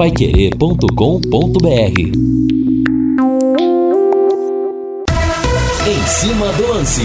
paiquerê.com.br Em cima do lance.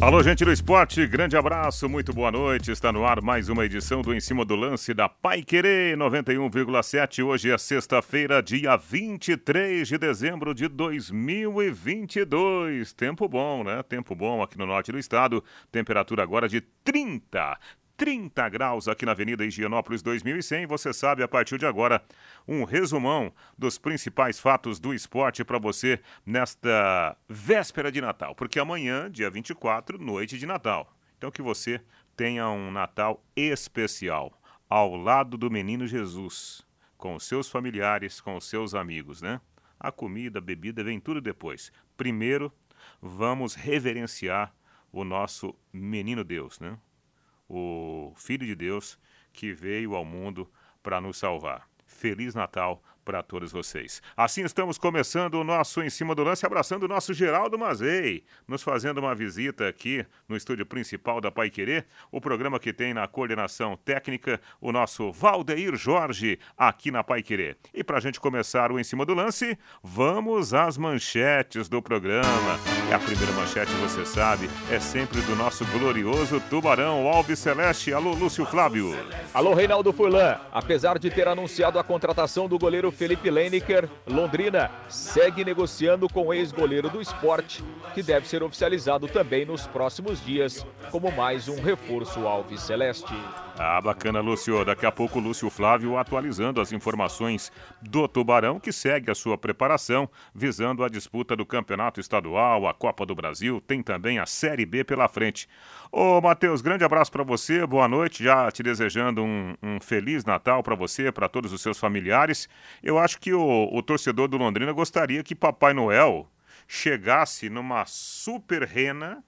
Alô, gente do esporte, grande abraço, muito boa noite. Está no ar mais uma edição do Em Cima do Lance da Pai Querer 91,7. Hoje é sexta-feira, dia 23 de dezembro de 2022. Tempo bom, né? Tempo bom aqui no norte do estado. Temperatura agora de 30. 30 graus aqui na Avenida Higienópolis 2100. Você sabe, a partir de agora, um resumão dos principais fatos do esporte para você nesta véspera de Natal. Porque amanhã, dia 24, noite de Natal. Então que você tenha um Natal especial ao lado do menino Jesus, com os seus familiares, com os seus amigos, né? A comida, a bebida vem tudo depois. Primeiro, vamos reverenciar o nosso menino Deus, né? O Filho de Deus que veio ao mundo para nos salvar. Feliz Natal para todos vocês. Assim estamos começando o nosso Em Cima do Lance, abraçando o nosso Geraldo Mazei, nos fazendo uma visita aqui no estúdio principal da Pai Querer, o programa que tem na coordenação técnica o nosso Valdeir Jorge, aqui na Pai Querer. E para a gente começar o Em Cima do Lance, vamos às manchetes do programa. E a primeira manchete, você sabe, é sempre do nosso glorioso Tubarão Alves Celeste. Alô, Lúcio Flávio. Alô, Reinaldo Furlan. Apesar de ter anunciado a contratação do goleiro Felipe Leineker, Londrina segue negociando com o ex-goleiro do esporte, que deve ser oficializado também nos próximos dias, como mais um reforço Alves Celeste. Ah, bacana, Lúcio. Daqui a pouco, Lúcio Flávio atualizando as informações do Tubarão, que segue a sua preparação, visando a disputa do Campeonato Estadual, a Copa do Brasil, tem também a Série B pela frente. Ô, Matheus, grande abraço para você, boa noite, já te desejando um, um Feliz Natal para você, para todos os seus familiares. Eu acho que o, o torcedor do Londrina gostaria que Papai Noel chegasse numa super rena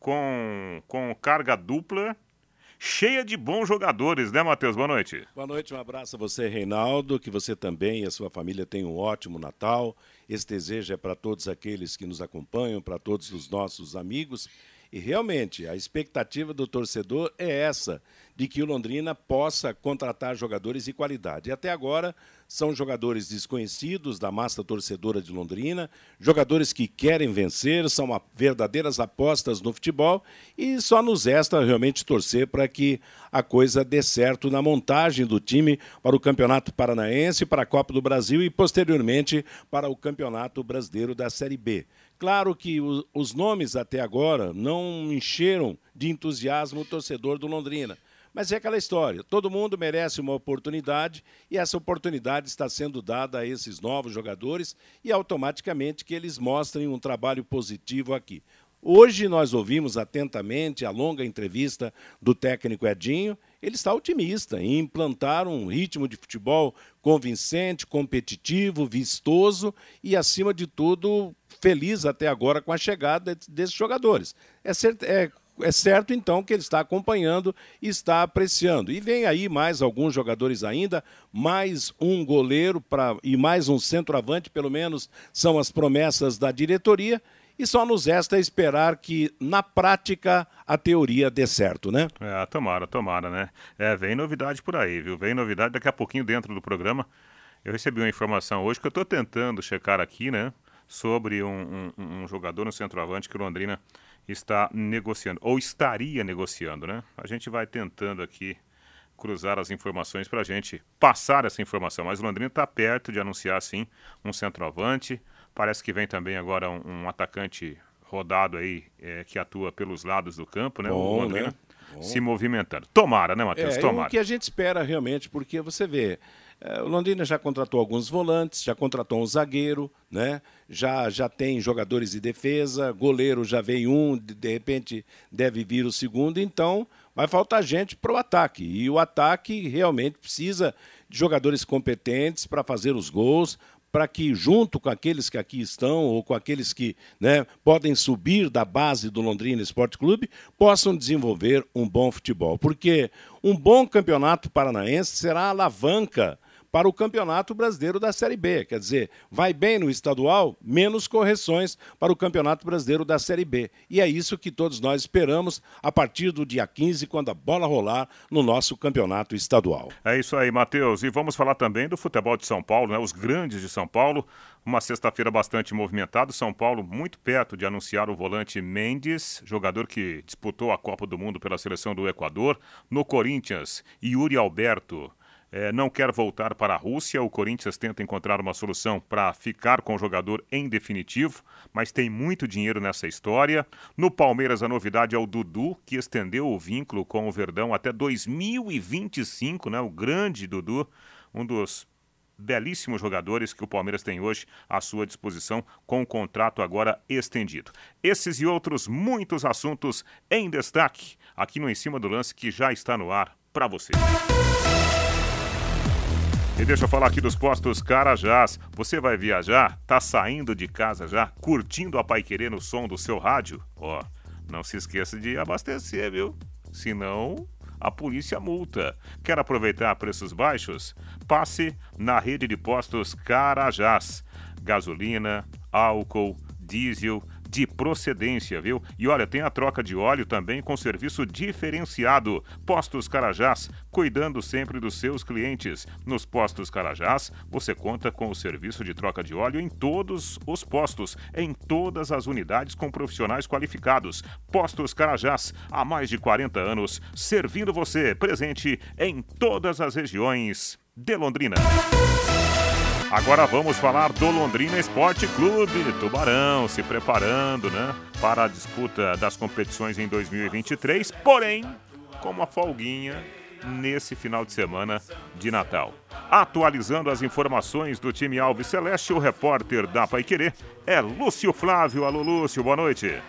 com, com carga dupla cheia de bons jogadores, né, Matheus? Boa noite. Boa noite, um abraço a você, Reinaldo, que você também e a sua família tenham um ótimo Natal. Esse desejo é para todos aqueles que nos acompanham, para todos os nossos amigos. E realmente, a expectativa do torcedor é essa, de que o Londrina possa contratar jogadores de qualidade. E até agora são jogadores desconhecidos da massa torcedora de Londrina, jogadores que querem vencer, são verdadeiras apostas no futebol e só nos resta realmente torcer para que a coisa dê certo na montagem do time para o Campeonato Paranaense, para a Copa do Brasil e posteriormente para o Campeonato Brasileiro da Série B. Claro que os nomes até agora não encheram de entusiasmo o torcedor do Londrina. Mas é aquela história: todo mundo merece uma oportunidade e essa oportunidade está sendo dada a esses novos jogadores e automaticamente que eles mostrem um trabalho positivo aqui. Hoje nós ouvimos atentamente a longa entrevista do técnico Edinho. Ele está otimista em implantar um ritmo de futebol convincente, competitivo, vistoso e, acima de tudo, feliz até agora com a chegada desses jogadores. É, é, é certo, então, que ele está acompanhando e está apreciando. E vem aí mais alguns jogadores ainda, mais um goleiro pra, e mais um centroavante, pelo menos são as promessas da diretoria e só nos resta esperar que, na prática, a teoria dê certo, né? É, tomara, tomara, né? É, vem novidade por aí, viu? Vem novidade daqui a pouquinho dentro do programa. Eu recebi uma informação hoje que eu estou tentando checar aqui, né? Sobre um, um, um jogador no centroavante que o Londrina está negociando, ou estaria negociando, né? A gente vai tentando aqui cruzar as informações para a gente passar essa informação. Mas o Londrina está perto de anunciar, sim, um centroavante. Parece que vem também agora um, um atacante rodado aí é, que atua pelos lados do campo, né? Bom, o Londrina né? se movimentando. Tomara, né, Matheus? É, Tomara. o que a gente espera realmente, porque você vê, é, o Londrina já contratou alguns volantes, já contratou um zagueiro, né? já, já tem jogadores de defesa, goleiro já veio um, de, de repente deve vir o segundo, então vai faltar gente para o ataque. E o ataque realmente precisa de jogadores competentes para fazer os gols, para que, junto com aqueles que aqui estão, ou com aqueles que né, podem subir da base do Londrina Esporte Clube, possam desenvolver um bom futebol. Porque um bom campeonato paranaense será a alavanca para o Campeonato Brasileiro da Série B. Quer dizer, vai bem no estadual, menos correções para o Campeonato Brasileiro da Série B. E é isso que todos nós esperamos a partir do dia 15, quando a bola rolar no nosso campeonato estadual. É isso aí, Matheus. E vamos falar também do futebol de São Paulo, né? Os grandes de São Paulo. Uma sexta-feira bastante movimentada. São Paulo muito perto de anunciar o volante Mendes, jogador que disputou a Copa do Mundo pela seleção do Equador. No Corinthians, Yuri Alberto é, não quer voltar para a Rússia. O Corinthians tenta encontrar uma solução para ficar com o jogador em definitivo, mas tem muito dinheiro nessa história. No Palmeiras, a novidade é o Dudu, que estendeu o vínculo com o Verdão até 2025, né? O grande Dudu, um dos belíssimos jogadores que o Palmeiras tem hoje à sua disposição, com o contrato agora estendido. Esses e outros muitos assuntos em destaque aqui no Em Cima do Lance, que já está no ar para você. E deixa eu falar aqui dos postos Carajás. Você vai viajar? Tá saindo de casa já? Curtindo a Pai Querer no som do seu rádio? Ó, não se esqueça de abastecer, viu? Senão, a polícia multa. Quer aproveitar preços baixos? Passe na rede de postos Carajás. Gasolina, álcool, diesel, de procedência, viu? E olha, tem a troca de óleo também com serviço diferenciado. Postos Carajás, cuidando sempre dos seus clientes. Nos Postos Carajás, você conta com o serviço de troca de óleo em todos os postos, em todas as unidades com profissionais qualificados. Postos Carajás, há mais de 40 anos, servindo você, presente em todas as regiões de Londrina. Agora vamos falar do Londrina Esporte Clube, Tubarão, se preparando, né, para a disputa das competições em 2023, porém, com uma folguinha nesse final de semana de Natal. Atualizando as informações do time Alves Celeste, o repórter da Paiquerê é Lúcio Flávio. Alô, Lúcio, boa noite.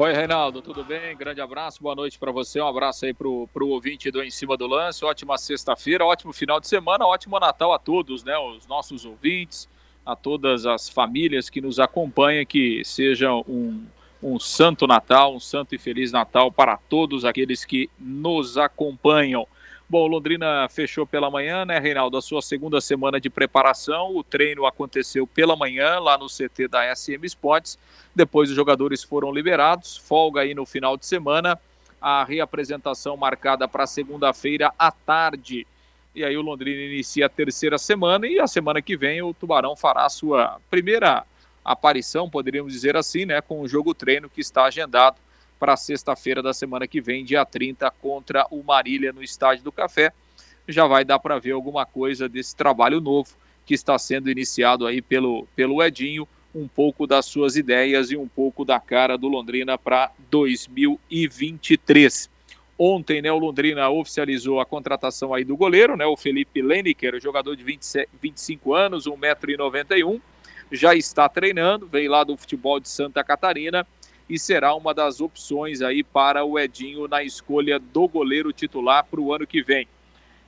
Oi, Reinaldo, tudo bem? Grande abraço, boa noite para você. Um abraço aí pro, pro ouvinte do Em Cima do Lance. Ótima sexta-feira, ótimo final de semana, ótimo Natal a todos, né? Os nossos ouvintes, a todas as famílias que nos acompanham, que seja um, um santo Natal, um santo e feliz Natal para todos aqueles que nos acompanham. Bom, Londrina fechou pela manhã, né, Reinaldo? A sua segunda semana de preparação. O treino aconteceu pela manhã lá no CT da SM Sports depois os jogadores foram liberados, folga aí no final de semana, a reapresentação marcada para segunda-feira à tarde. E aí o Londrina inicia a terceira semana e a semana que vem o Tubarão fará a sua primeira aparição, poderíamos dizer assim, né, com o jogo treino que está agendado para sexta-feira da semana que vem, dia 30, contra o Marília no Estádio do Café. Já vai dar para ver alguma coisa desse trabalho novo que está sendo iniciado aí pelo, pelo Edinho um pouco das suas ideias e um pouco da cara do Londrina para 2023. Ontem, né, o Londrina oficializou a contratação aí do goleiro, né, o Felipe Leniker, jogador de 27, 25 anos, 1,91m, já está treinando, veio lá do futebol de Santa Catarina e será uma das opções aí para o Edinho na escolha do goleiro titular para o ano que vem.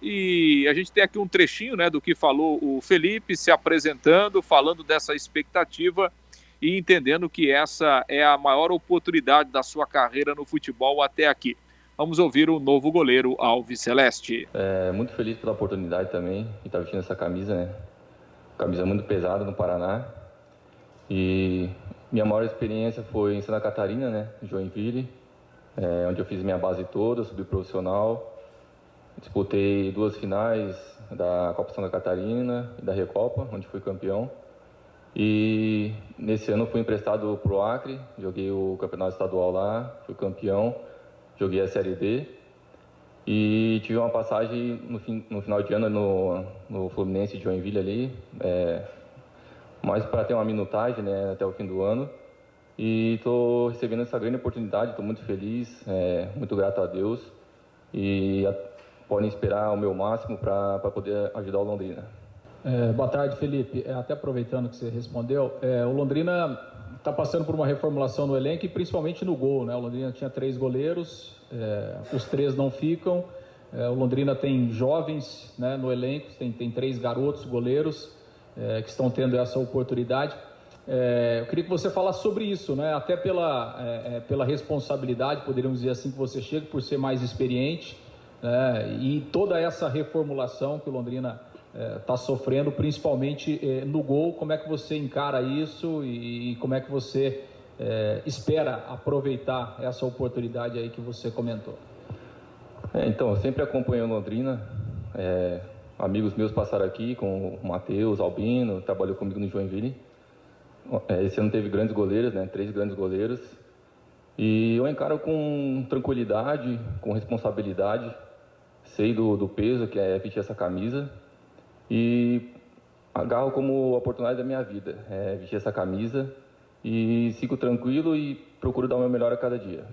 E a gente tem aqui um trechinho né, do que falou o Felipe se apresentando, falando dessa expectativa e entendendo que essa é a maior oportunidade da sua carreira no futebol até aqui. Vamos ouvir o novo goleiro Alves Celeste. É, muito feliz pela oportunidade também de estar vestindo essa camisa, né? Camisa muito pesada no Paraná. E minha maior experiência foi em Santa Catarina, né? Joinville, é, onde eu fiz minha base toda, subi profissional Disputei duas finais da Copa Santa Catarina e da Recopa, onde fui campeão. E nesse ano fui emprestado para o Acre, joguei o campeonato estadual lá, fui campeão, joguei a Série D. E tive uma passagem no, fim, no final de ano no, no Fluminense de Joinville ali, é, mais para ter uma minutagem né, até o fim do ano. E estou recebendo essa grande oportunidade, estou muito feliz, é, muito grato a Deus. E podem esperar o meu máximo para poder ajudar o Londrina. É, boa tarde, Felipe. É, até aproveitando que você respondeu, é, o Londrina está passando por uma reformulação no elenco e principalmente no gol. Né? O Londrina tinha três goleiros, é, os três não ficam. É, o Londrina tem jovens né, no elenco, tem, tem três garotos goleiros é, que estão tendo essa oportunidade. eu queria que você falasse sobre isso, né? até pela, pela responsabilidade, poderíamos dizer assim, que você chega por ser mais experiente né? E toda essa reformulação que o Londrina está é, sofrendo, principalmente é, no gol. Como é que você encara isso e, e como é que você é, espera aproveitar essa oportunidade aí que você comentou? É, então, eu sempre acompanho Londrina. É, amigos meus passaram aqui, com o Matheus, Albino, trabalhou comigo no Joinville. É, esse ano teve grandes goleiros, né? Três grandes goleiros. E eu encaro com tranquilidade, com responsabilidade. Sei do, do peso que é vestir essa camisa. E agarro como oportunidade da minha vida. É vestir essa camisa e sigo tranquilo e procuro dar o meu melhor a cada dia.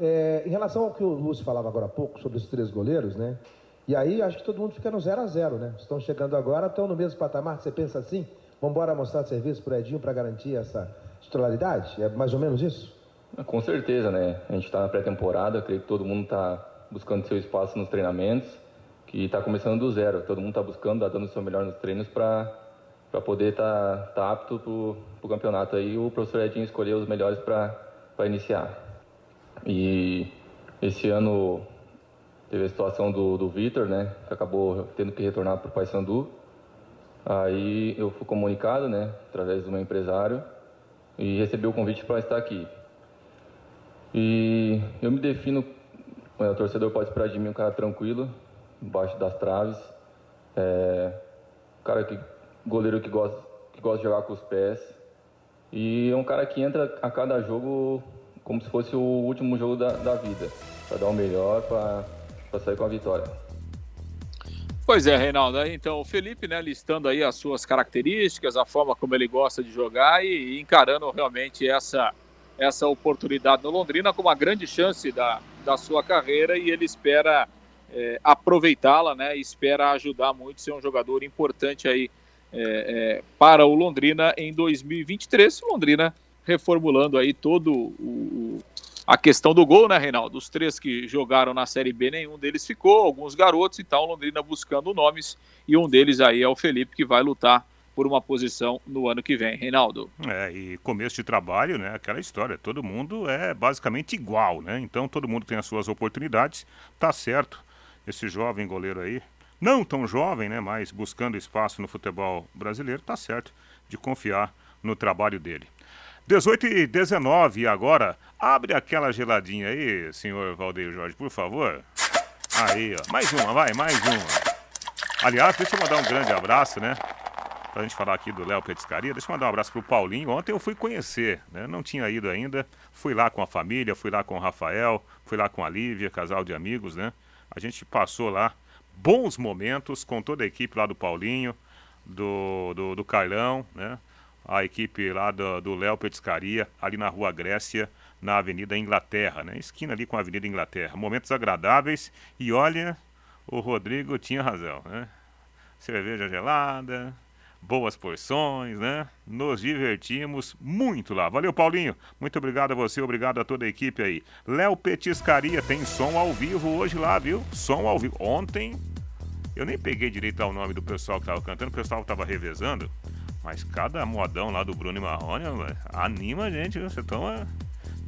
É, em relação ao que o Lúcio falava agora há pouco sobre os três goleiros, né? E aí acho que todo mundo fica no 0 a 0 né? Estão chegando agora, estão no mesmo patamar. Você pensa assim? Vamos embora mostrar serviço para Edinho para garantir essa titularidade? É mais ou menos isso? Com certeza, né? A gente está na pré-temporada, creio que todo mundo está buscando seu espaço nos treinamentos, que está começando do zero. Todo mundo está buscando, está dando o seu melhor nos treinos para para poder estar tá, tá apto para o campeonato. Aí o professor Edinho escolheu os melhores para iniciar. E esse ano teve a situação do, do Vitor, né, que acabou tendo que retornar para o Paysandu. Aí eu fui comunicado, né, através do meu empresário, e recebi o convite para estar aqui. E eu me defino, é, o torcedor pode esperar de mim um cara tranquilo, embaixo das traves, é, um cara que goleiro que gosta, que gosta de jogar com os pés. E é um cara que entra a cada jogo como se fosse o último jogo da, da vida, para dar o melhor, para sair com a vitória. Pois é, Reinaldo. Então, o Felipe, né, listando aí as suas características, a forma como ele gosta de jogar e, e encarando realmente essa, essa oportunidade no Londrina como uma grande chance da, da sua carreira e ele espera é, aproveitá-la, né? Espera ajudar muito, ser um jogador importante aí é, é, para o Londrina em 2023. Londrina reformulando aí todo o, a questão do gol, né, Reinaldo? Os três que jogaram na Série B, nenhum deles ficou, alguns garotos, então Londrina buscando nomes, e um deles aí é o Felipe, que vai lutar por uma posição no ano que vem, Reinaldo. É, e começo de trabalho, né, aquela história, todo mundo é basicamente igual, né, então todo mundo tem as suas oportunidades, tá certo, esse jovem goleiro aí, não tão jovem, né, mas buscando espaço no futebol brasileiro, tá certo de confiar no trabalho dele. 18 e 19 agora. Abre aquela geladinha aí, senhor Valdeir Jorge, por favor. Aí, ó. Mais uma, vai, mais uma. Aliás, deixa eu mandar um grande abraço, né? Pra gente falar aqui do Léo Petiscaria. Deixa eu mandar um abraço pro Paulinho. Ontem eu fui conhecer, né? Não tinha ido ainda. Fui lá com a família, fui lá com o Rafael, fui lá com a Lívia, casal de amigos, né? A gente passou lá bons momentos com toda a equipe lá do Paulinho, do, do, do Carlão, né? A equipe lá do Léo Petiscaria, ali na Rua Grécia, na Avenida Inglaterra, né? Esquina ali com a Avenida Inglaterra. Momentos agradáveis e olha, o Rodrigo tinha razão, né? Cerveja gelada, boas porções, né? Nos divertimos muito lá. Valeu, Paulinho. Muito obrigado a você, obrigado a toda a equipe aí. Léo Petiscaria tem som ao vivo hoje lá, viu? Som ao vivo. Ontem eu nem peguei direito ao nome do pessoal que tava cantando, o pessoal tava revezando. Mas cada modão lá do Bruno e Marrone, anima a gente, viu? Você toma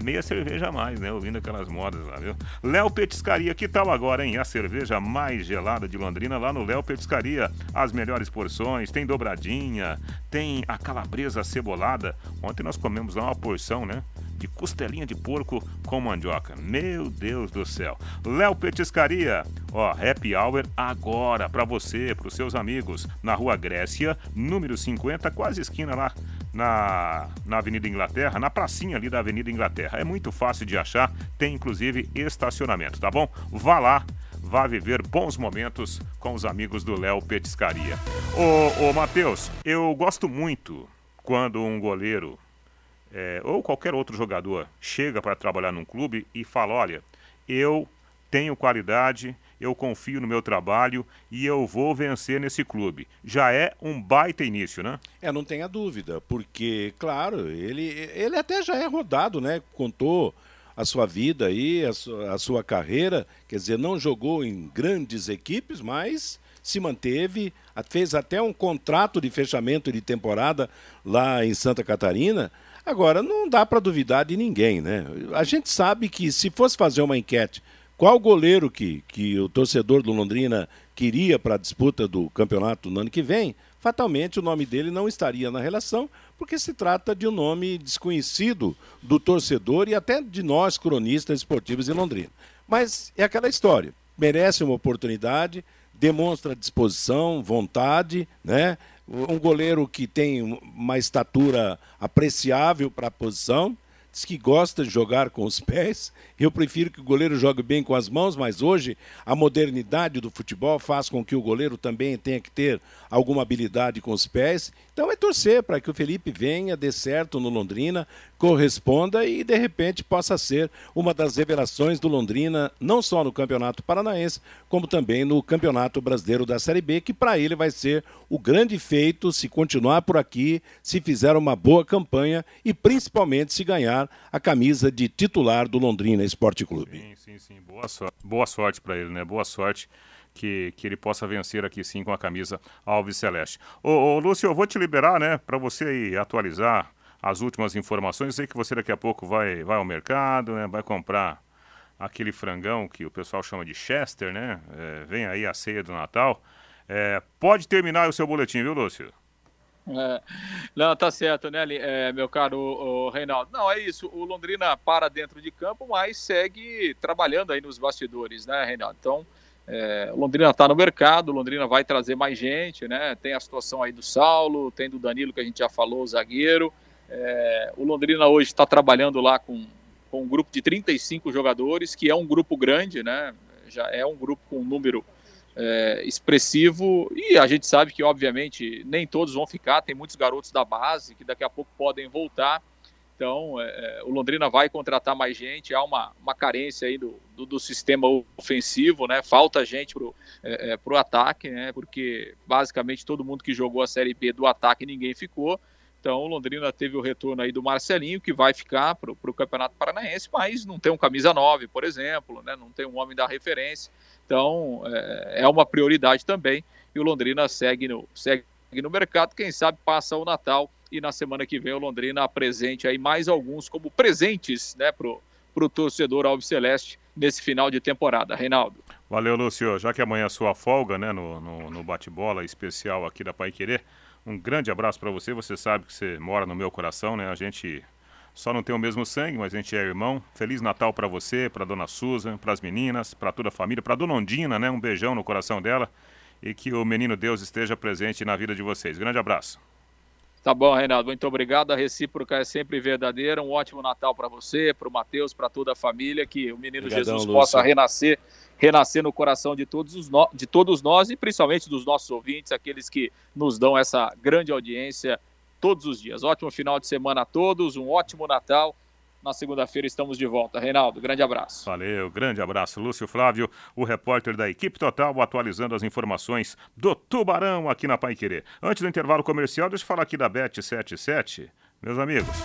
meia cerveja a mais, né? Ouvindo aquelas modas lá, viu? Léo Petiscaria, que tal agora, hein? A cerveja mais gelada de Londrina lá no Léo Petiscaria. As melhores porções, tem dobradinha, tem a calabresa cebolada. Ontem nós comemos lá uma porção, né? De costelinha de porco com mandioca. Meu Deus do céu. Léo Petiscaria, ó, happy hour agora para você, para os seus amigos, na Rua Grécia, número 50, quase esquina lá na, na Avenida Inglaterra, na pracinha ali da Avenida Inglaterra. É muito fácil de achar, tem inclusive estacionamento, tá bom? Vá lá, vá viver bons momentos com os amigos do Léo Petiscaria. Ô, ô Matheus, eu gosto muito quando um goleiro é, ou qualquer outro jogador chega para trabalhar num clube e fala: olha, eu tenho qualidade, eu confio no meu trabalho e eu vou vencer nesse clube. Já é um baita início, né? É, não tenha dúvida, porque, claro, ele, ele até já é rodado, né? Contou a sua vida aí, a sua, a sua carreira, quer dizer, não jogou em grandes equipes, mas se manteve, fez até um contrato de fechamento de temporada lá em Santa Catarina. Agora, não dá para duvidar de ninguém, né? A gente sabe que se fosse fazer uma enquete qual goleiro que, que o torcedor do Londrina queria para a disputa do campeonato no ano que vem, fatalmente o nome dele não estaria na relação, porque se trata de um nome desconhecido do torcedor e até de nós, cronistas esportivos em Londrina. Mas é aquela história, merece uma oportunidade, demonstra disposição, vontade, né? Um goleiro que tem uma estatura apreciável para a posição, diz que gosta de jogar com os pés. Eu prefiro que o goleiro jogue bem com as mãos, mas hoje a modernidade do futebol faz com que o goleiro também tenha que ter alguma habilidade com os pés. Então é torcer para que o Felipe venha, dê certo no Londrina, corresponda e de repente possa ser uma das revelações do Londrina, não só no Campeonato Paranaense, como também no Campeonato Brasileiro da Série B, que para ele vai ser o grande feito se continuar por aqui, se fizer uma boa campanha e principalmente se ganhar a camisa de titular do Londrina Esporte Clube. Sim, sim, sim. Boa sorte, boa sorte para ele, né? Boa sorte que, que ele possa vencer aqui sim com a camisa Alves Celeste. Ô, ô Lúcio, eu vou te liberar, né, para você aí atualizar as últimas informações. Sei que você daqui a pouco vai, vai ao mercado, né, vai comprar aquele frangão que o pessoal chama de Chester, né? É, vem aí a ceia do Natal. É, pode terminar o seu boletim, viu, Lúcio? É, não, tá certo, né, é, meu caro o, Reinaldo? Não, é isso. O Londrina para dentro de campo, mas segue trabalhando aí nos bastidores, né, Reinaldo? Então, é, Londrina está no mercado, Londrina vai trazer mais gente, né? Tem a situação aí do Saulo, tem do Danilo que a gente já falou, o zagueiro. É, o Londrina hoje está trabalhando lá com, com um grupo de 35 jogadores, que é um grupo grande, né? Já é um grupo com um número é, expressivo e a gente sabe que, obviamente, nem todos vão ficar. Tem muitos garotos da base que daqui a pouco podem voltar. Então, é, é, o Londrina vai contratar mais gente, há uma, uma carência aí do, do, do sistema ofensivo, né? Falta gente pro, é, é, pro ataque, né? Porque basicamente todo mundo que jogou a Série B do ataque ninguém ficou. Então, o Londrina teve o retorno aí do Marcelinho, que vai ficar para o Campeonato Paranaense, mas não tem um camisa 9, por exemplo, né? não tem um homem da referência. Então, é, é uma prioridade também. E o Londrina segue no, segue no mercado. Quem sabe passa o Natal e na semana que vem o Londrina apresente aí mais alguns como presentes né, para o torcedor Alves Celeste nesse final de temporada. Reinaldo. Valeu, Lúcio. Já que amanhã é sua folga né, no, no, no bate-bola especial aqui da Pai Querer, um grande abraço para você. Você sabe que você mora no meu coração, né? A gente só não tem o mesmo sangue, mas a gente é irmão. Feliz Natal para você, para dona Susan, para as meninas, para toda a família, para dona Ondina, né? Um beijão no coração dela e que o menino Deus esteja presente na vida de vocês. Grande abraço. Tá bom, Reinaldo. Muito obrigado. A recíproca é sempre verdadeira. Um ótimo Natal para você, para o Matheus, para toda a família. Que o menino Obrigadão, Jesus Lúcio. possa renascer, renascer no coração de todos, os no... de todos nós e principalmente dos nossos ouvintes, aqueles que nos dão essa grande audiência todos os dias. Ótimo final de semana a todos, um ótimo Natal na segunda-feira estamos de volta. Reinaldo, grande abraço. Valeu, grande abraço. Lúcio Flávio, o repórter da equipe total, atualizando as informações do Tubarão aqui na Pai Querer. Antes do intervalo comercial, deixa eu falar aqui da Bet77. Meus amigos,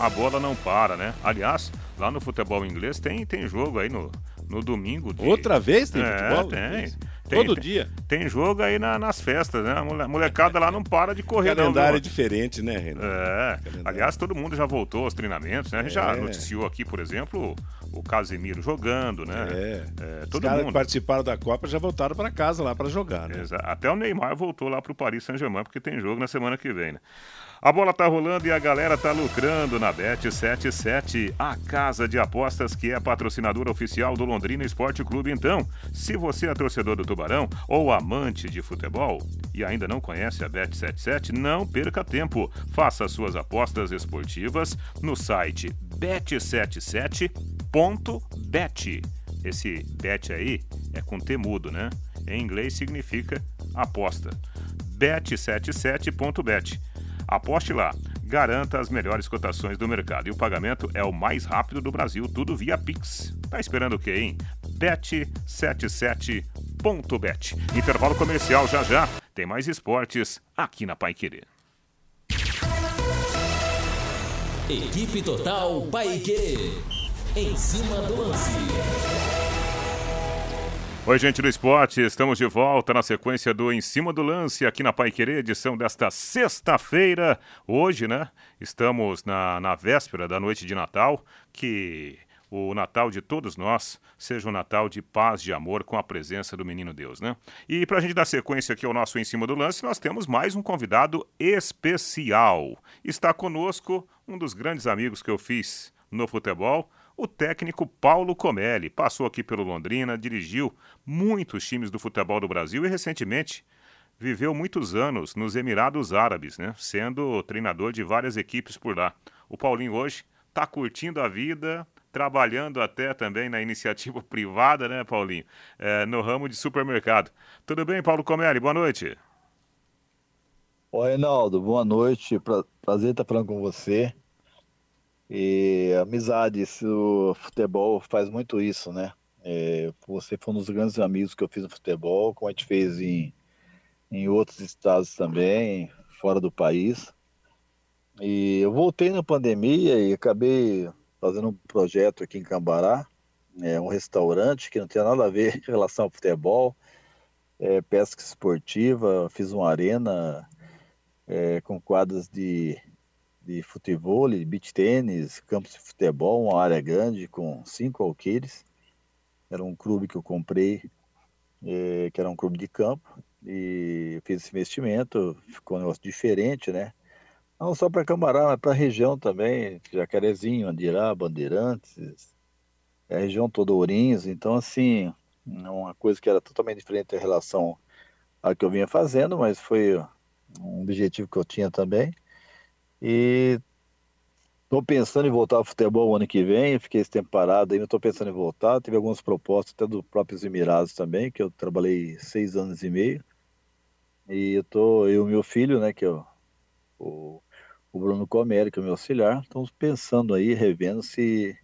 a bola não para, né? Aliás, lá no futebol inglês tem, tem jogo aí no, no domingo. De... Outra vez tem é, futebol? Tem. Tem, Todo dia. Tem jogo aí na, nas festas, né? A molecada lá não para de correr. Calendário é diferente, né, Renan? É. Calendário. Aliás, todo mundo já voltou aos treinamentos, né? A gente é. já noticiou aqui, por exemplo, o Casemiro jogando, né? É. é todo Os caras que participaram da Copa já voltaram para casa lá para jogar, né? Exato. Até o Neymar voltou lá para o Paris Saint-Germain, porque tem jogo na semana que vem, né? A bola tá rolando e a galera tá lucrando na Bet77, a casa de apostas que é patrocinadora oficial do Londrina Esporte Clube. Então, se você é torcedor do Tubarão ou amante de futebol e ainda não conhece a Bet77, não perca tempo. Faça suas apostas esportivas no site bet77.bet. Esse bet aí é com temudo, né? Em inglês significa aposta. bet77.bet. Aposte lá, garanta as melhores cotações do mercado e o pagamento é o mais rápido do Brasil, tudo via Pix. Tá esperando o quê, hein? Bet77.bet. Intervalo comercial já já. Tem mais esportes aqui na Pai Querer. Equipe Total Paique. Em cima do lance. Oi, gente do esporte, estamos de volta na sequência do Em Cima do Lance aqui na Pai Querer, edição desta sexta-feira. Hoje, né? Estamos na, na véspera da noite de Natal, que o Natal de todos nós seja um Natal de paz, de amor, com a presença do Menino Deus, né? E para a gente dar sequência aqui ao nosso Em Cima do Lance, nós temos mais um convidado especial. Está conosco um dos grandes amigos que eu fiz no futebol, o técnico Paulo Comelli. Passou aqui pelo Londrina, dirigiu muitos times do futebol do Brasil e recentemente viveu muitos anos nos Emirados Árabes, né? Sendo treinador de várias equipes por lá. O Paulinho hoje está curtindo a vida, trabalhando até também na iniciativa privada, né, Paulinho? É, no ramo de supermercado. Tudo bem, Paulo Comelli? Boa noite. Oi, Reinaldo, boa noite. Prazer estar falando com você. E amizade, o futebol faz muito isso, né? É, você foi um dos grandes amigos que eu fiz no futebol, como a gente fez em, em outros estados também, fora do país. E eu voltei na pandemia e acabei fazendo um projeto aqui em Cambará, é um restaurante que não tinha nada a ver em relação ao futebol, é, pesca esportiva, fiz uma arena é, com quadras de, de futebol, beach tênis, campos de futebol, uma área grande com cinco alqueires. Era um clube que eu comprei, é, que era um clube de campo, e fiz esse investimento, ficou um negócio diferente, né? Não só para Camará, mas para a região também, Jacarezinho, Andirá, Bandeirantes, é a região toda Ourinhos. Então, assim, uma coisa que era totalmente diferente em relação ao que eu vinha fazendo, mas foi um objetivo que eu tinha também. E estou pensando em voltar ao futebol o ano que vem, fiquei esse tempo parado ainda, estou pensando em voltar. Tive algumas propostas até dos próprios Emirados também, que eu trabalhei seis anos e meio. E eu tô, eu e meu filho, né, que eu, o o Bruno Comério, que é o meu auxiliar. Estamos pensando aí, revendo se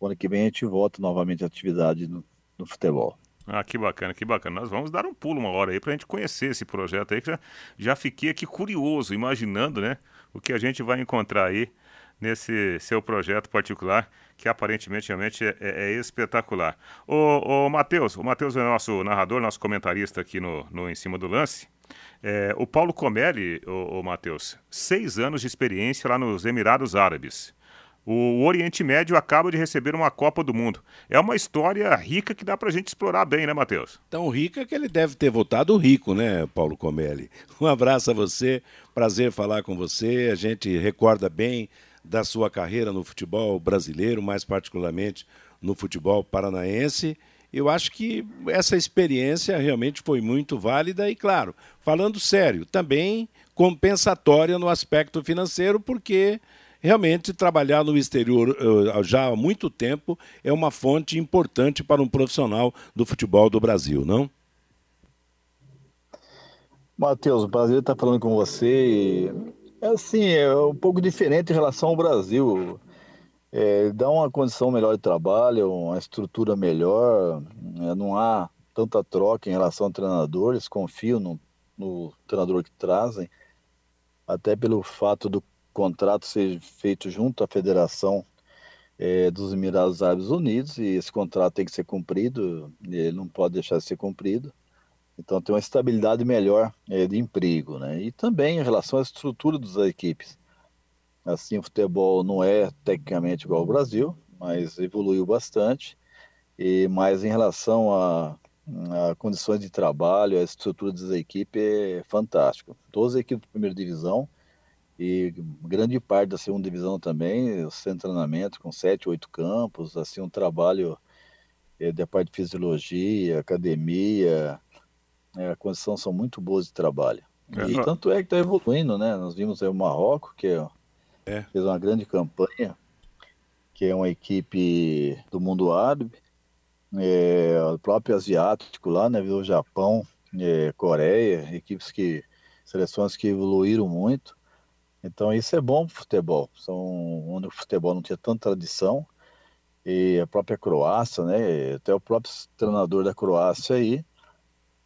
o ano que vem a gente volta novamente à atividade no, no futebol. Ah, que bacana, que bacana. Nós vamos dar um pulo uma hora aí para a gente conhecer esse projeto aí, que já, já fiquei aqui curioso, imaginando, né, o que a gente vai encontrar aí nesse seu projeto particular, que aparentemente realmente é, é, é espetacular. O, o Matheus, o Matheus é nosso narrador, nosso comentarista aqui no, no Em Cima do Lance. É, o Paulo Comelli, o, o Matheus, seis anos de experiência lá nos Emirados Árabes. O Oriente Médio acaba de receber uma Copa do Mundo. É uma história rica que dá para a gente explorar bem, né, Matheus? Tão rica que ele deve ter voltado rico, né, Paulo Comelli? Um abraço a você, prazer falar com você. A gente recorda bem da sua carreira no futebol brasileiro, mais particularmente no futebol paranaense eu acho que essa experiência realmente foi muito válida e, claro, falando sério, também compensatória no aspecto financeiro, porque realmente trabalhar no exterior uh, já há muito tempo é uma fonte importante para um profissional do futebol do Brasil, não? Matheus, o prazer estar falando com você. É assim, é um pouco diferente em relação ao Brasil é, dá uma condição melhor de trabalho, uma estrutura melhor, é, não há tanta troca em relação a treinadores, confio no, no treinador que trazem, até pelo fato do contrato ser feito junto à federação é, dos Emirados Árabes Unidos e esse contrato tem que ser cumprido, ele não pode deixar de ser cumprido. Então tem uma estabilidade melhor é, de emprego, né? E também em relação à estrutura das equipes. Assim, o futebol não é tecnicamente igual ao Brasil, mas evoluiu bastante. E mais em relação a, a condições de trabalho, a estrutura das equipes é fantástica. Todas as equipes da primeira divisão e grande parte da segunda divisão também, o centro de treinamento com sete, oito campos, assim um trabalho é, da parte de fisiologia, academia, é, a condição são muito boas de trabalho. É, e tanto é que está evoluindo, né? Nós vimos aí o Marrocos, que é é. Fez uma grande campanha, que é uma equipe do mundo árabe, é, o próprio asiático lá, né? O Japão, é, Coreia, equipes que. seleções que evoluíram muito. Então isso é bom para o futebol. São onde o futebol não tinha tanta tradição. E a própria Croácia, né? Até o próprio treinador da Croácia aí,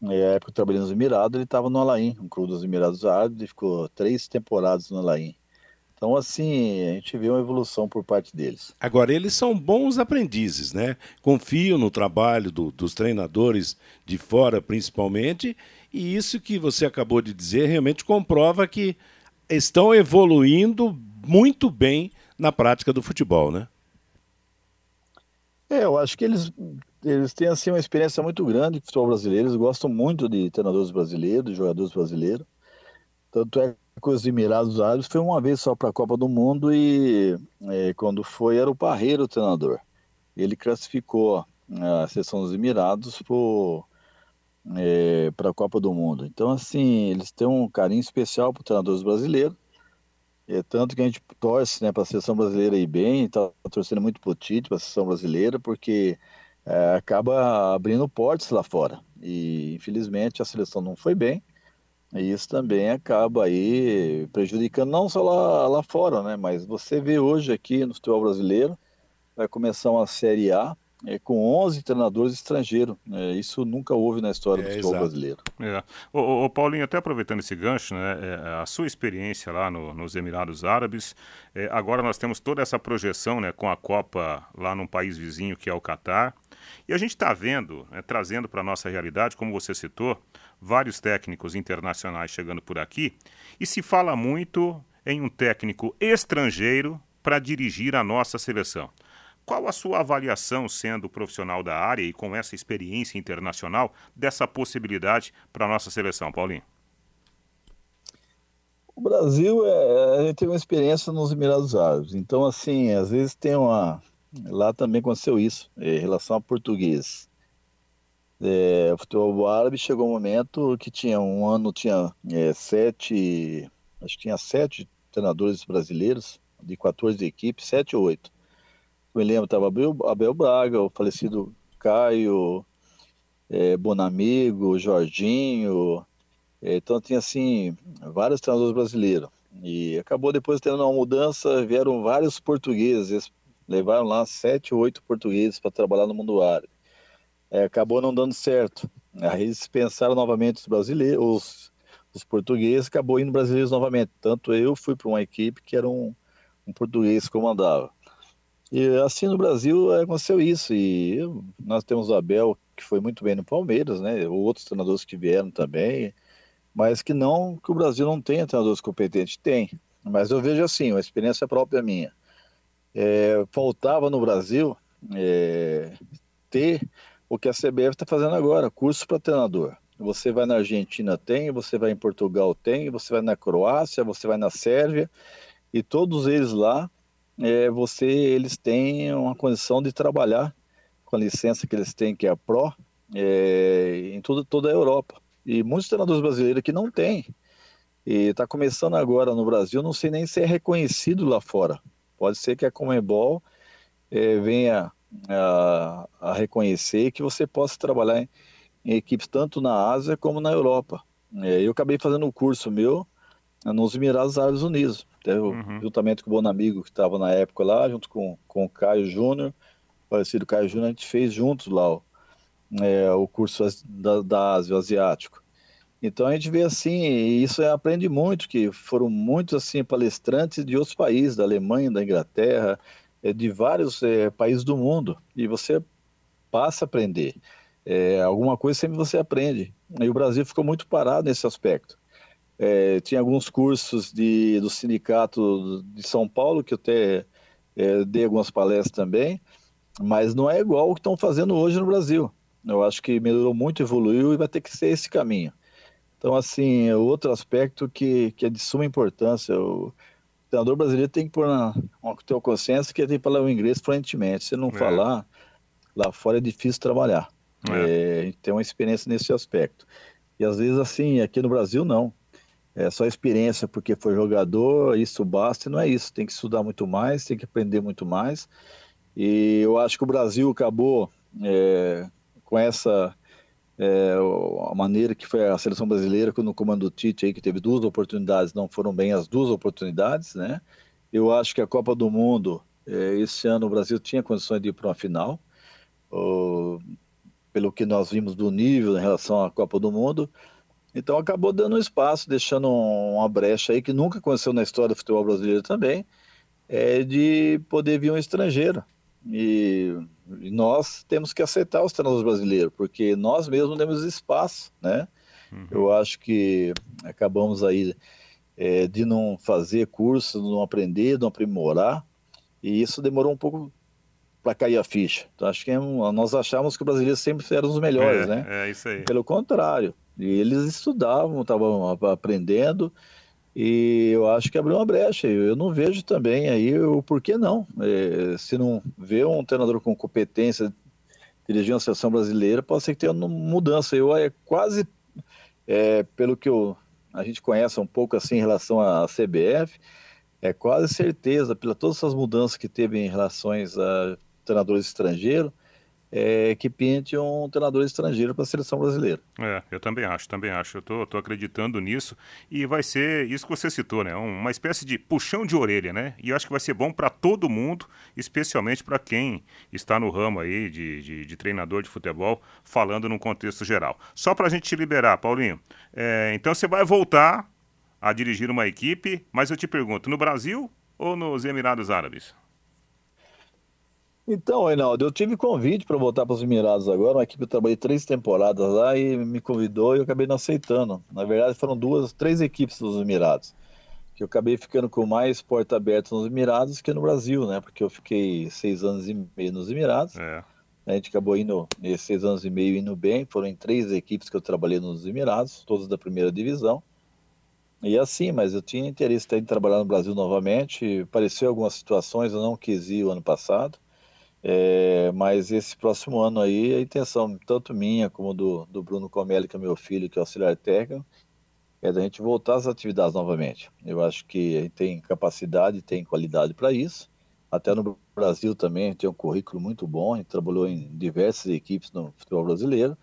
na época trabalhei nos Emirados, ele estava no Alain, um clube dos Emirados Árabes, e ficou três temporadas no Alain. Então, assim, a gente vê uma evolução por parte deles. Agora, eles são bons aprendizes, né? Confiam no trabalho do, dos treinadores de fora, principalmente, e isso que você acabou de dizer realmente comprova que estão evoluindo muito bem na prática do futebol, né? É, eu acho que eles, eles têm assim, uma experiência muito grande de futebol brasileiro, eles gostam muito de treinadores brasileiros, de jogadores brasileiros. Tanto é que os Emirados Árabes foi uma vez só para a Copa do Mundo e é, quando foi era o Parreiro o treinador. Ele classificou a seleção dos Emirados é, para a Copa do Mundo. Então, assim, eles têm um carinho especial para os treinadores brasileiros. É, tanto que a gente torce né, para a seleção brasileira ir bem, está torcendo muito para o Tite, para a seleção brasileira, porque é, acaba abrindo portas lá fora. E infelizmente a seleção não foi bem. E isso também acaba aí prejudicando não só lá, lá fora, né? Mas você vê hoje aqui no futebol brasileiro, vai começar uma Série A é, com 11 treinadores estrangeiros. É, isso nunca houve na história do é, futebol exato. brasileiro. É. Ô, ô, Paulinho, até aproveitando esse gancho, né, é, a sua experiência lá no, nos Emirados Árabes, é, agora nós temos toda essa projeção né, com a Copa lá num país vizinho que é o Catar. E a gente está vendo, né, trazendo para a nossa realidade, como você citou, vários técnicos internacionais chegando por aqui, e se fala muito em um técnico estrangeiro para dirigir a nossa seleção. Qual a sua avaliação, sendo profissional da área e com essa experiência internacional, dessa possibilidade para a nossa seleção, Paulinho? O Brasil, é, a gente tem uma experiência nos Emirados Árabes, então, assim, às vezes tem uma. Lá também aconteceu isso, em relação a português. É, o futebol árabe chegou um momento que tinha um ano, tinha é, sete, acho que tinha sete treinadores brasileiros, de 14 equipes, sete ou oito me lembro, estava Abel, Braga, o falecido Caio, é, Bonamigo, Jorginho. É, então tinha assim vários treinadores brasileiros. E acabou depois tendo uma mudança, vieram vários portugueses, levaram lá sete oito portugueses para trabalhar no mundo árabe. É, acabou não dando certo. Aí eles pensaram novamente os brasileiros, os, os portugueses, acabou indo brasileiros novamente. Tanto eu fui para uma equipe que era um, um português que comandava. E assim no Brasil aconteceu isso. E nós temos o Abel, que foi muito bem no Palmeiras, né? Outros treinadores que vieram também, mas que não, que o Brasil não tem treinadores competentes. Tem. Mas eu vejo assim, uma experiência própria minha. É, faltava no Brasil é, ter o que a CBF está fazendo agora, curso para treinador. Você vai na Argentina, tem, você vai em Portugal, tem, você vai na Croácia, você vai na Sérvia, e todos eles lá é, você, eles têm uma condição de trabalhar com a licença que eles têm, que é a PRO, é, em tudo, toda a Europa. E muitos treinadores brasileiros que não têm. E está começando agora no Brasil, não sei nem se é reconhecido lá fora. Pode ser que a Comebol é, venha a, a, reconhecer que você possa trabalhar em, em, equipes tanto na Ásia como na Europa. É, eu acabei fazendo um curso meu nos Emirados Árabes Unidos. Uhum. Juntamente com o Bonamigo, que estava na época lá, junto com, com o Caio Júnior, parecido Caio Júnior, a gente fez juntos lá o, é, o curso da, da Ásia, o asiático. Então a gente vê assim, e isso aprende muito, que foram muitos assim palestrantes de outros países, da Alemanha, da Inglaterra, é, de vários é, países do mundo, e você passa a aprender. É, alguma coisa sempre você aprende. E o Brasil ficou muito parado nesse aspecto. É, tinha alguns cursos de, do sindicato de São Paulo, que eu até é, dei algumas palestras também, mas não é igual o que estão fazendo hoje no Brasil. Eu acho que melhorou muito, evoluiu e vai ter que ser esse caminho. Então, assim, é outro aspecto que, que é de suma importância, o treinador brasileiro tem que pôr na, ter consciência que ele tem que falar o inglês fluentemente. Se não é. falar, lá fora é difícil trabalhar. É. É, tem uma experiência nesse aspecto. E às vezes, assim, aqui no Brasil, não é só experiência porque foi jogador, isso basta, e não é isso. Tem que estudar muito mais, tem que aprender muito mais. E eu acho que o Brasil acabou é, com essa é, a maneira que foi a seleção brasileira no comando do Tite aí que teve duas oportunidades, não foram bem as duas oportunidades, né? Eu acho que a Copa do Mundo é, esse ano o Brasil tinha condições de ir para uma final, pelo que nós vimos do nível em relação à Copa do Mundo. Então acabou dando espaço, deixando uma brecha aí que nunca aconteceu na história do futebol brasileiro também, é de poder vir um estrangeiro. E, e nós temos que aceitar os treinadores brasileiros, porque nós mesmos temos espaço, né? Uhum. Eu acho que acabamos aí é, de não fazer curso, não aprender, não aprimorar, e isso demorou um pouco para cair a ficha. Então, acho que é nós achávamos que os brasileiros sempre eram os melhores, é, né? É isso aí. Pelo contrário, eles estudavam, estavam aprendendo e eu acho que abriu uma brecha. Eu não vejo também aí o porquê não. É, se não vê um treinador com competência dirigir uma seleção brasileira, pode ser que tenha uma mudança. Eu é quase, é, pelo que eu, a gente conhece um pouco assim em relação à CBF, é quase certeza, pelas todas essas mudanças que teve em relação a treinadores estrangeiros, é, que pinte um treinador estrangeiro para a seleção brasileira. É, eu também acho, também acho. Eu tô, tô acreditando nisso e vai ser isso que você citou, né? Uma espécie de puxão de orelha, né? E eu acho que vai ser bom para todo mundo, especialmente para quem está no ramo aí de, de, de, treinador de futebol, falando num contexto geral. Só para a gente te liberar, Paulinho. É, então você vai voltar a dirigir uma equipe, mas eu te pergunto, no Brasil ou nos Emirados Árabes? Então, Reinaldo, eu tive convite para voltar para os Emirados agora, uma equipe eu trabalhei três temporadas lá e me convidou e eu acabei não aceitando. Na verdade, foram duas, três equipes dos Emirados, que eu acabei ficando com mais porta aberta nos Emirados que no Brasil, né? Porque eu fiquei seis anos e meio nos Emirados. É. A gente acabou indo, nesses seis anos e meio, indo bem. Foram em três equipes que eu trabalhei nos Emirados, todas da primeira divisão. E assim, mas eu tinha interesse em trabalhar no Brasil novamente. Apareceu algumas situações, eu não quis ir o ano passado. É, mas esse próximo ano aí, a intenção, tanto minha como do, do Bruno Comelli, que é meu filho, que é auxiliar técnico, é da gente voltar às atividades novamente. Eu acho que a gente tem capacidade, tem qualidade para isso. Até no Brasil também tem um currículo muito bom, a gente trabalhou em diversas equipes no futebol brasileiro.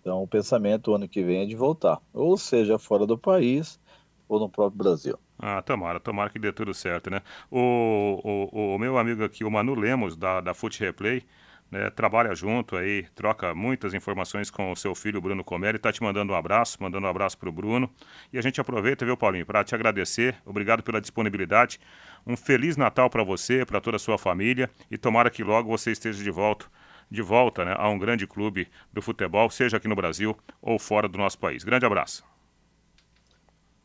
Então o pensamento o ano que vem é de voltar, ou seja, fora do país ou no próprio Brasil. Ah, tomara, tomara que dê tudo certo, né? O, o, o meu amigo aqui, o Manu Lemos, da, da Foot Replay, né, trabalha junto aí, troca muitas informações com o seu filho Bruno Comelli, está te mandando um abraço, mandando um abraço para o Bruno. E a gente aproveita, viu, Paulinho, para te agradecer. Obrigado pela disponibilidade. Um Feliz Natal para você, para toda a sua família e tomara que logo você esteja de volta de volta né, a um grande clube do futebol, seja aqui no Brasil ou fora do nosso país. Grande abraço.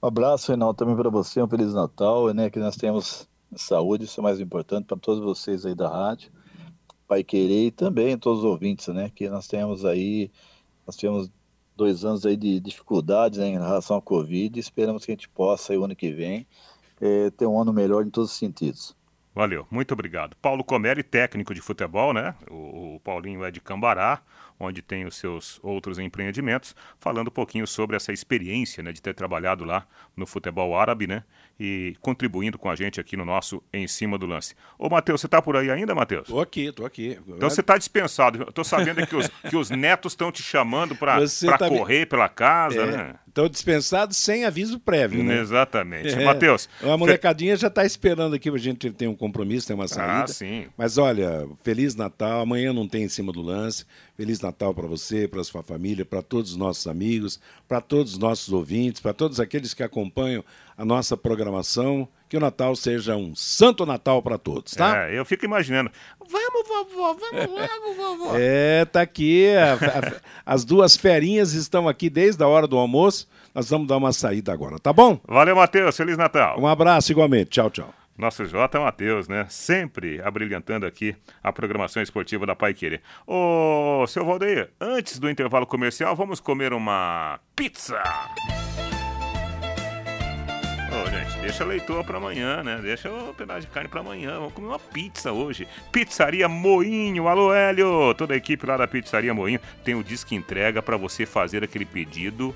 Um abraço, Reinaldo, também para você, um Feliz Natal, né? Que nós temos saúde, isso é mais importante para todos vocês aí da rádio, Pai Querer e também todos os ouvintes, né? Que nós temos aí, nós tivemos dois anos aí de dificuldades né, em relação ao Covid esperamos que a gente possa, aí, o ano que vem, é, ter um ano melhor em todos os sentidos. Valeu, muito obrigado. Paulo Comelli, técnico de futebol, né? O, o Paulinho é de Cambará, onde tem os seus outros empreendimentos, falando um pouquinho sobre essa experiência né, de ter trabalhado lá no futebol árabe, né? E contribuindo com a gente aqui no nosso Em Cima do Lance. Ô, Matheus, você tá por aí ainda, Matheus? Tô aqui, tô aqui. Então você tá dispensado. Tô sabendo que os, que os netos estão te chamando para tá correr pela casa, é, né? Estão dispensados sem aviso prévio, né? Exatamente. É, Matheus. A molecadinha fe... já está esperando aqui, a gente tem um compromisso, tem uma saída. Ah, sim. Mas olha, Feliz Natal. Amanhã não tem Em Cima do Lance. Feliz Natal para você, para sua família, para todos os nossos amigos, para todos os nossos ouvintes, para todos aqueles que acompanham a nossa programação. Que o Natal seja um santo Natal para todos, tá? É, eu fico imaginando. Vamos, vovó, vamos logo, vovó. É, tá aqui. A, a, as duas ferinhas estão aqui desde a hora do almoço. Nós vamos dar uma saída agora, tá bom? Valeu, Matheus. Feliz Natal. Um abraço igualmente. Tchau, tchau. Nosso J. Matheus, né? Sempre abrilhantando aqui a programação esportiva da Pai Querer. Ô, seu Valdeir, antes do intervalo comercial, vamos comer uma pizza. Ô, gente, deixa a leitura para amanhã, né? Deixa o pedaço de carne para amanhã. Vamos comer uma pizza hoje. Pizzaria Moinho. Alô, Hélio! Toda a equipe lá da Pizzaria Moinho tem o disco entrega para você fazer aquele pedido.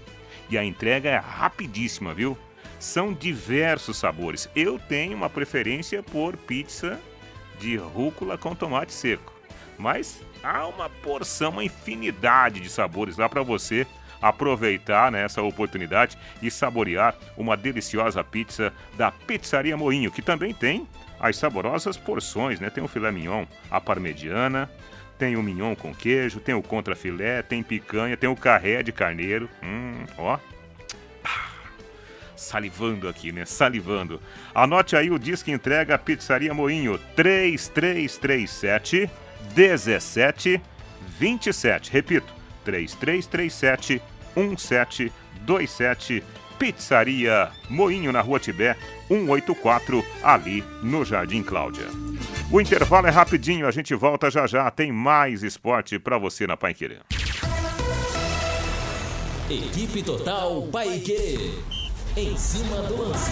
E a entrega é rapidíssima, viu? São diversos sabores. Eu tenho uma preferência por pizza de rúcula com tomate seco. Mas há uma porção, uma infinidade de sabores lá para você aproveitar né, essa oportunidade e saborear uma deliciosa pizza da Pizzaria Moinho, que também tem as saborosas porções, né? Tem o filé mignon, a parmegiana, tem o mignon com queijo, tem o contrafilé, tem picanha, tem o carré de carneiro. Hum, ó, salivando aqui, né? Salivando. Anote aí o disco entrega Pizzaria Moinho 3337 1727. Repito, 3337 1727. Pizzaria Moinho na Rua Tibé 184, ali no Jardim Cláudia. O intervalo é rapidinho, a gente volta já já. Tem mais esporte para você na Pai Querer. Equipe Total Paique. Em cima do lance.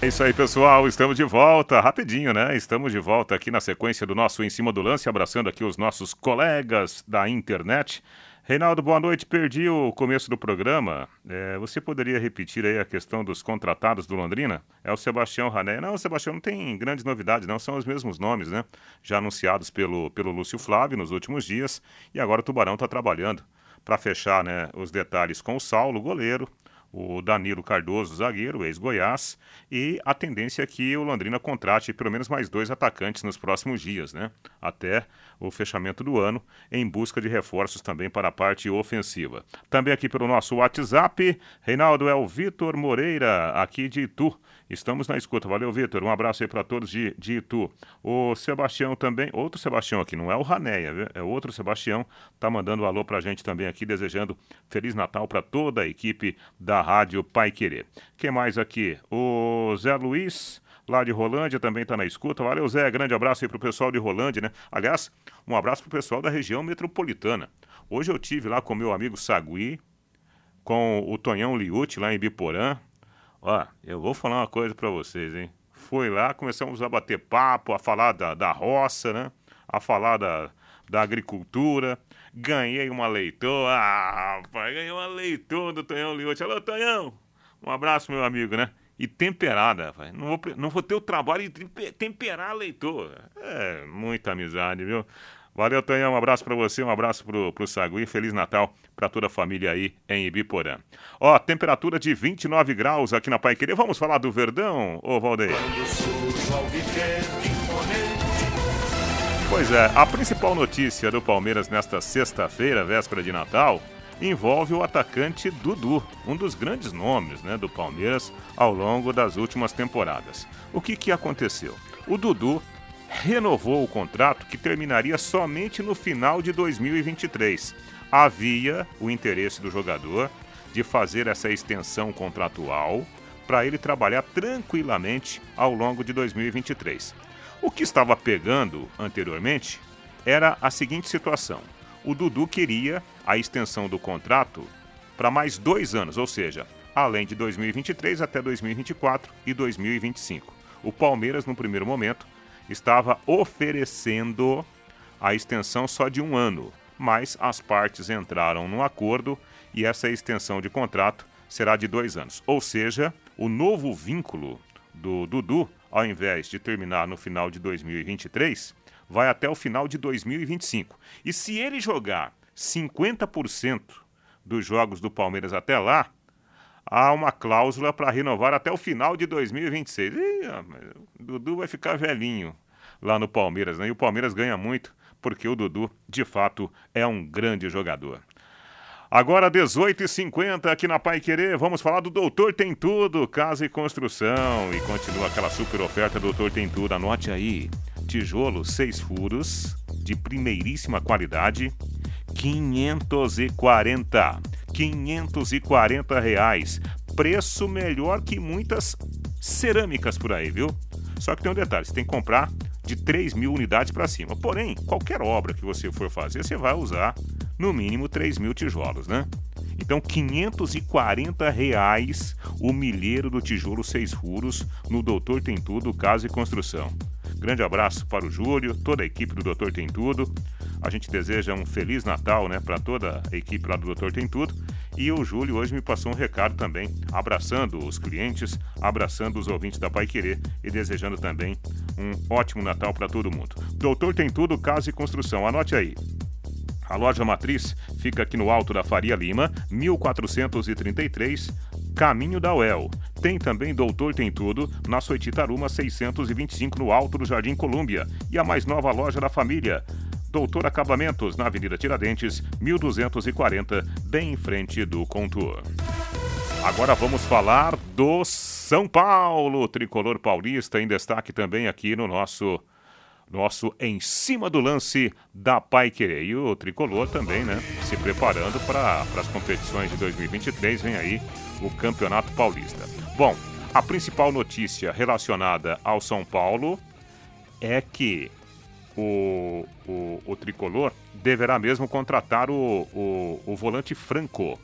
É isso aí, pessoal. Estamos de volta. Rapidinho, né? Estamos de volta aqui na sequência do nosso Em Cima do Lance, abraçando aqui os nossos colegas da internet. Reinaldo, boa noite. Perdi o começo do programa. É, você poderia repetir aí a questão dos contratados do Londrina? É o Sebastião Rané. Não, Sebastião não tem grandes novidades, não. São os mesmos nomes, né? Já anunciados pelo, pelo Lúcio Flávio nos últimos dias. E agora o Tubarão está trabalhando para fechar né, os detalhes com o Saulo, goleiro, o Danilo Cardoso, zagueiro, ex-Goiás, e a tendência é que o Londrina contrate pelo menos mais dois atacantes nos próximos dias, né? Até o fechamento do ano, em busca de reforços também para a parte ofensiva. Também aqui pelo nosso WhatsApp, Reinaldo é o Vitor Moreira, aqui de Itu. Estamos na escuta. Valeu, Vitor. Um abraço aí para todos de, de Itu. O Sebastião também, outro Sebastião aqui, não é o Ranéia, viu? é outro Sebastião, tá mandando um alô para a gente também aqui, desejando Feliz Natal para toda a equipe da Rádio Pai Querer. Quem mais aqui? O Zé Luiz lá de Rolândia, também está na escuta. Valeu, Zé. Grande abraço aí pro pessoal de Rolândia, né? Aliás, um abraço pro pessoal da região metropolitana. Hoje eu tive lá com meu amigo Sagui, com o Tonhão Liute lá em Biporã. Ó, eu vou falar uma coisa para vocês, hein? Foi lá, começamos a bater papo, a falar da, da roça, né? A falar da, da agricultura. Ganhei uma leitora. Ah, rapaz, ganhei uma leitora do Tonhão Liute. Alô, Tonhão! Um abraço, meu amigo, né? E temperada, rapaz. Não vou, não vou ter o trabalho de temperar a leitora. É, muita amizade, viu? Valeu, Tonhão. Um abraço para você, um abraço pro, pro Sagui. Feliz Natal para toda a família aí em Ibiporã. Ó, temperatura de 29 graus aqui na Pai Querer. Vamos falar do Verdão, ô Valdeir? Pois é, a principal notícia do Palmeiras nesta sexta-feira, véspera de Natal, envolve o atacante Dudu, um dos grandes nomes né, do Palmeiras ao longo das últimas temporadas. O que, que aconteceu? O Dudu renovou o contrato que terminaria somente no final de 2023. Havia o interesse do jogador de fazer essa extensão contratual para ele trabalhar tranquilamente ao longo de 2023. O que estava pegando anteriormente era a seguinte situação: o Dudu queria a extensão do contrato para mais dois anos, ou seja, além de 2023 até 2024 e 2025. O Palmeiras, no primeiro momento, estava oferecendo a extensão só de um ano, mas as partes entraram num acordo e essa extensão de contrato será de dois anos. Ou seja, o novo vínculo do Dudu, ao invés de terminar no final de 2023, vai até o final de 2025. E se ele jogar 50% dos jogos do Palmeiras até lá, há uma cláusula para renovar até o final de 2026. Ih, o Dudu vai ficar velhinho lá no Palmeiras, né? E o Palmeiras ganha muito porque o Dudu, de fato, é um grande jogador. Agora, 18h50 aqui na Pai Querer, vamos falar do Doutor Tem Tudo, Casa e Construção. E continua aquela super oferta Doutor Tem Tudo. Anote aí: tijolo seis furos, de primeiríssima qualidade, 540. 540 reais. Preço melhor que muitas cerâmicas por aí, viu? Só que tem um detalhe: você tem que comprar de 3 mil unidades para cima. Porém, qualquer obra que você for fazer, você vai usar no mínimo 3 mil tijolos, né? Então, 540 reais o milheiro do tijolo seis furos no Doutor Tem Tudo Casa e Construção. Grande abraço para o Júlio, toda a equipe do Doutor Tem Tudo. A gente deseja um feliz Natal, né, para toda a equipe lá do Doutor Tem Tudo. E o Júlio hoje me passou um recado também, abraçando os clientes, abraçando os ouvintes da Pai Querer e desejando também um ótimo Natal para todo mundo. Doutor Tem Tudo, Casa e Construção. Anote aí. A loja matriz fica aqui no Alto da Faria Lima, 1433, caminho da UEL. Tem também Doutor Tem Tudo, na Soititaruma 625, no Alto do Jardim Colúmbia. E a mais nova loja da família, Doutor Acabamentos, na Avenida Tiradentes, 1240, bem em frente do Contour. Agora vamos falar do São Paulo, tricolor paulista, em destaque também aqui no nosso nosso em cima do lance da Pai Querer. E o tricolor também, né? Se preparando para as competições de 2023, vem aí o Campeonato Paulista. Bom, A principal notícia relacionada ao São Paulo é que o, o, o tricolor deverá mesmo contratar o, o, o volante Franco.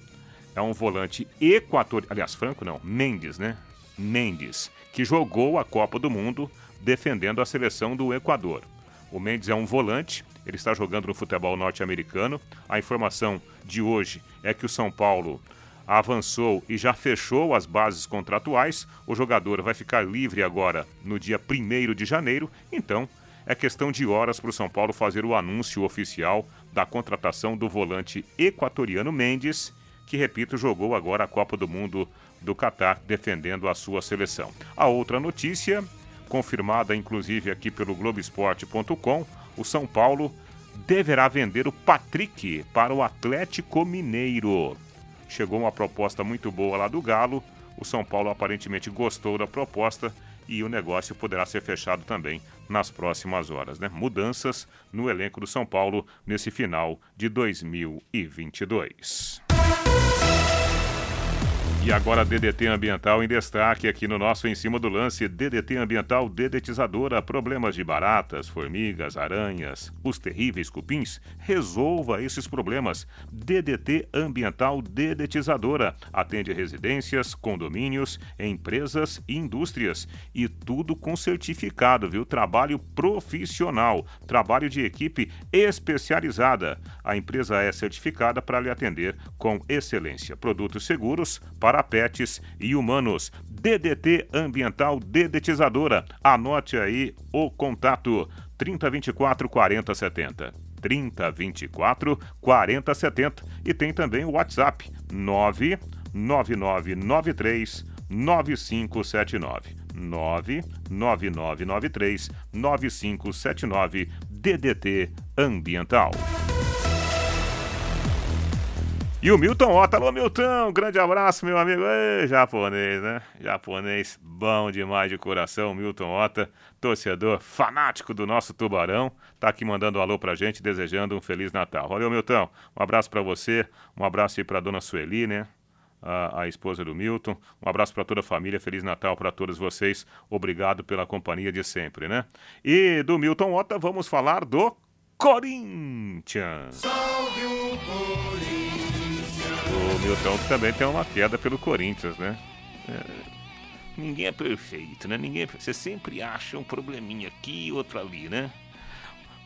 É um volante equatoriano. Aliás, Franco não, Mendes, né? Mendes, que jogou a Copa do Mundo defendendo a seleção do Equador. O Mendes é um volante, ele está jogando no futebol norte-americano. A informação de hoje é que o São Paulo avançou e já fechou as bases contratuais. O jogador vai ficar livre agora no dia 1 de janeiro, então é questão de horas para o São Paulo fazer o anúncio oficial da contratação do volante equatoriano Mendes, que, repito, jogou agora a Copa do Mundo do Catar defendendo a sua seleção. A outra notícia, confirmada inclusive aqui pelo Globoesporte.com, o São Paulo deverá vender o Patrick para o Atlético Mineiro. Chegou uma proposta muito boa lá do Galo. O São Paulo aparentemente gostou da proposta e o negócio poderá ser fechado também nas próximas horas. Né? Mudanças no elenco do São Paulo nesse final de 2022. E agora DDT Ambiental em destaque aqui no nosso Em Cima do Lance. DDT Ambiental Dedetizadora. Problemas de baratas, formigas, aranhas, os terríveis cupins. Resolva esses problemas. DDT Ambiental Dedetizadora. Atende residências, condomínios, empresas e indústrias. E tudo com certificado, viu? Trabalho profissional. Trabalho de equipe especializada. A empresa é certificada para lhe atender com excelência. Produtos seguros para para pets e humanos. DDT Ambiental Dedetizadora. Anote aí o contato 3024 4070. 3024 4070 e tem também o WhatsApp 99993 9579 99993 9579 DDT Ambiental. E o Milton Otto. Alô, Milton, grande abraço, meu amigo. Ei, japonês, né? Japonês bom demais de coração, Milton Ota, torcedor fanático do nosso Tubarão. Tá aqui mandando um alô pra gente, desejando um Feliz Natal. Valeu, Milton. Um abraço para você, um abraço aí pra dona Sueli, né? A, a, esposa do Milton. Um abraço para toda a família, Feliz Natal para todos vocês. Obrigado pela companhia de sempre, né? E do Milton Ota, vamos falar do Corinthians. Salve o! Milton também tem uma queda pelo Corinthians, né? É, ninguém é perfeito, né? Ninguém é... Você sempre acha um probleminha aqui e outro ali, né?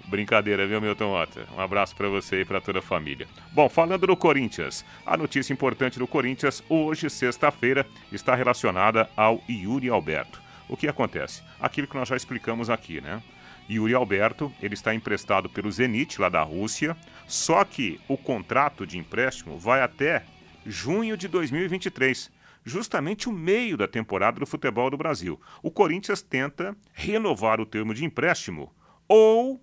Brincadeira, viu, Milton Otta? Um abraço para você e para toda a família. Bom, falando do Corinthians, a notícia importante do Corinthians, hoje, sexta-feira, está relacionada ao Yuri Alberto. O que acontece? Aquilo que nós já explicamos aqui, né? Yuri Alberto, ele está emprestado pelo Zenit, lá da Rússia, só que o contrato de empréstimo vai até junho de 2023, justamente o meio da temporada do futebol do Brasil. O Corinthians tenta renovar o termo de empréstimo ou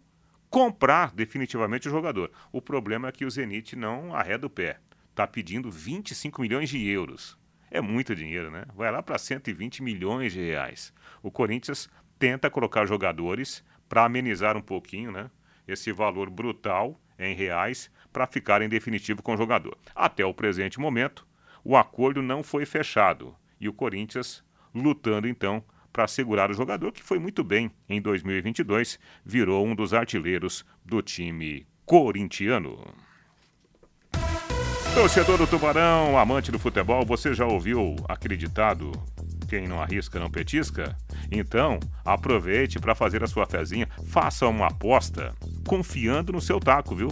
comprar definitivamente o jogador. O problema é que o Zenit não arreda o pé. Está pedindo 25 milhões de euros. É muito dinheiro, né? Vai lá para 120 milhões de reais. O Corinthians tenta colocar jogadores para amenizar um pouquinho, né? Esse valor brutal em reais para ficar em definitivo com o jogador. Até o presente momento, o acordo não foi fechado e o Corinthians lutando então para segurar o jogador que foi muito bem em 2022, virou um dos artilheiros do time corintiano. Torcedor do Tubarão, amante do futebol, você já ouviu acreditado quem não arrisca não petisca? Então, aproveite para fazer a sua fezinha, faça uma aposta confiando no seu taco, viu?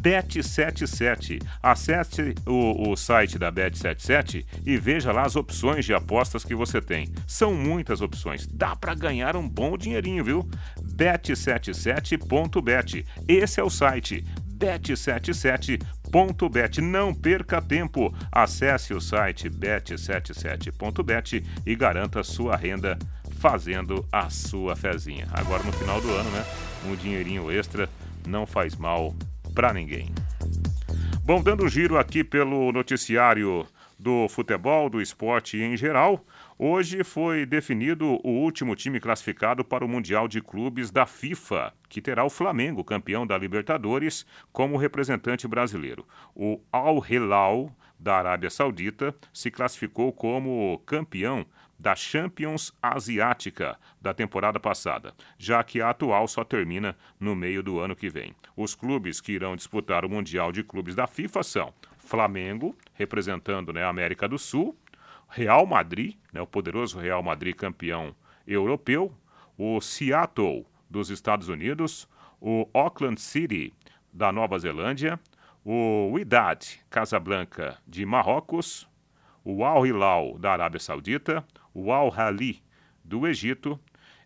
Bet77. Acesse o, o site da Bet77 e veja lá as opções de apostas que você tem. São muitas opções. Dá para ganhar um bom dinheirinho, viu? Bet77.bet. Esse é o site bet77.bet. Não perca tempo. Acesse o site bet77.bet e garanta sua renda fazendo a sua fezinha. Agora no final do ano, né? Um dinheirinho extra não faz mal para ninguém. Bom, dando giro aqui pelo noticiário do futebol, do esporte em geral, hoje foi definido o último time classificado para o Mundial de Clubes da FIFA, que terá o Flamengo, campeão da Libertadores, como representante brasileiro. O Al Hilal da Arábia Saudita, se classificou como campeão da Champions Asiática da temporada passada, já que a atual só termina no meio do ano que vem. Os clubes que irão disputar o Mundial de Clubes da FIFA são Flamengo, representando né, a América do Sul, Real Madrid, né, o poderoso Real Madrid campeão europeu, o Seattle dos Estados Unidos, o Auckland City da Nova Zelândia, o Wydad Casablanca de Marrocos, o Al Hilal da Arábia Saudita, o Al Hali do Egito.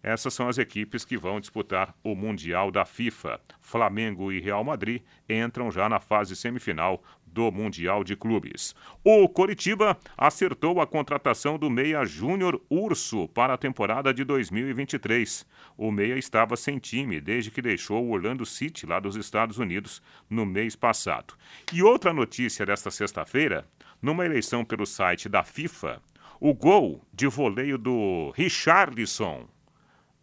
Essas são as equipes que vão disputar o Mundial da FIFA. Flamengo e Real Madrid entram já na fase semifinal do Mundial de Clubes. O Coritiba acertou a contratação do meia Júnior Urso para a temporada de 2023. O meia estava sem time desde que deixou o Orlando City, lá dos Estados Unidos, no mês passado. E outra notícia desta sexta-feira, numa eleição pelo site da FIFA, o gol de voleio do Richarlison,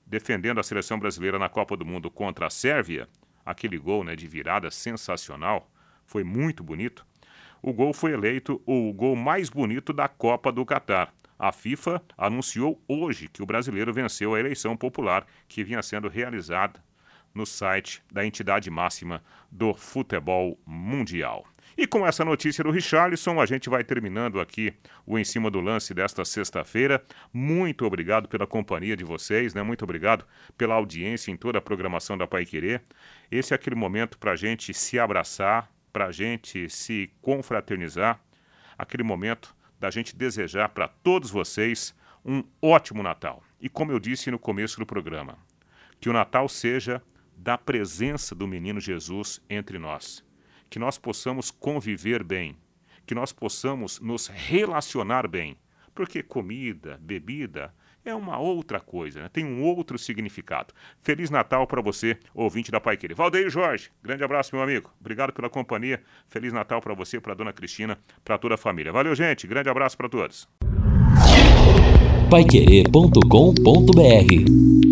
defendendo a seleção brasileira na Copa do Mundo contra a Sérvia, aquele gol né, de virada sensacional, foi muito bonito. O gol foi eleito o gol mais bonito da Copa do Catar. A FIFA anunciou hoje que o brasileiro venceu a eleição popular que vinha sendo realizada no site da entidade máxima do futebol mundial. E com essa notícia do Richarlison, a gente vai terminando aqui o Em Cima do Lance desta sexta-feira. Muito obrigado pela companhia de vocês, né? Muito obrigado pela audiência em toda a programação da Pai Querer. Esse é aquele momento para a gente se abraçar, para a gente se confraternizar, aquele momento da gente desejar para todos vocês um ótimo Natal. E como eu disse no começo do programa, que o Natal seja da presença do menino Jesus entre nós, que nós possamos conviver bem, que nós possamos nos relacionar bem, porque comida, bebida, é uma outra coisa, né? tem um outro significado. Feliz Natal para você, ouvinte da Pai Querer. Valdeir Jorge, grande abraço, meu amigo. Obrigado pela companhia. Feliz Natal para você, para dona Cristina, para toda a família. Valeu, gente. Grande abraço para todos. Paiquerê.com.br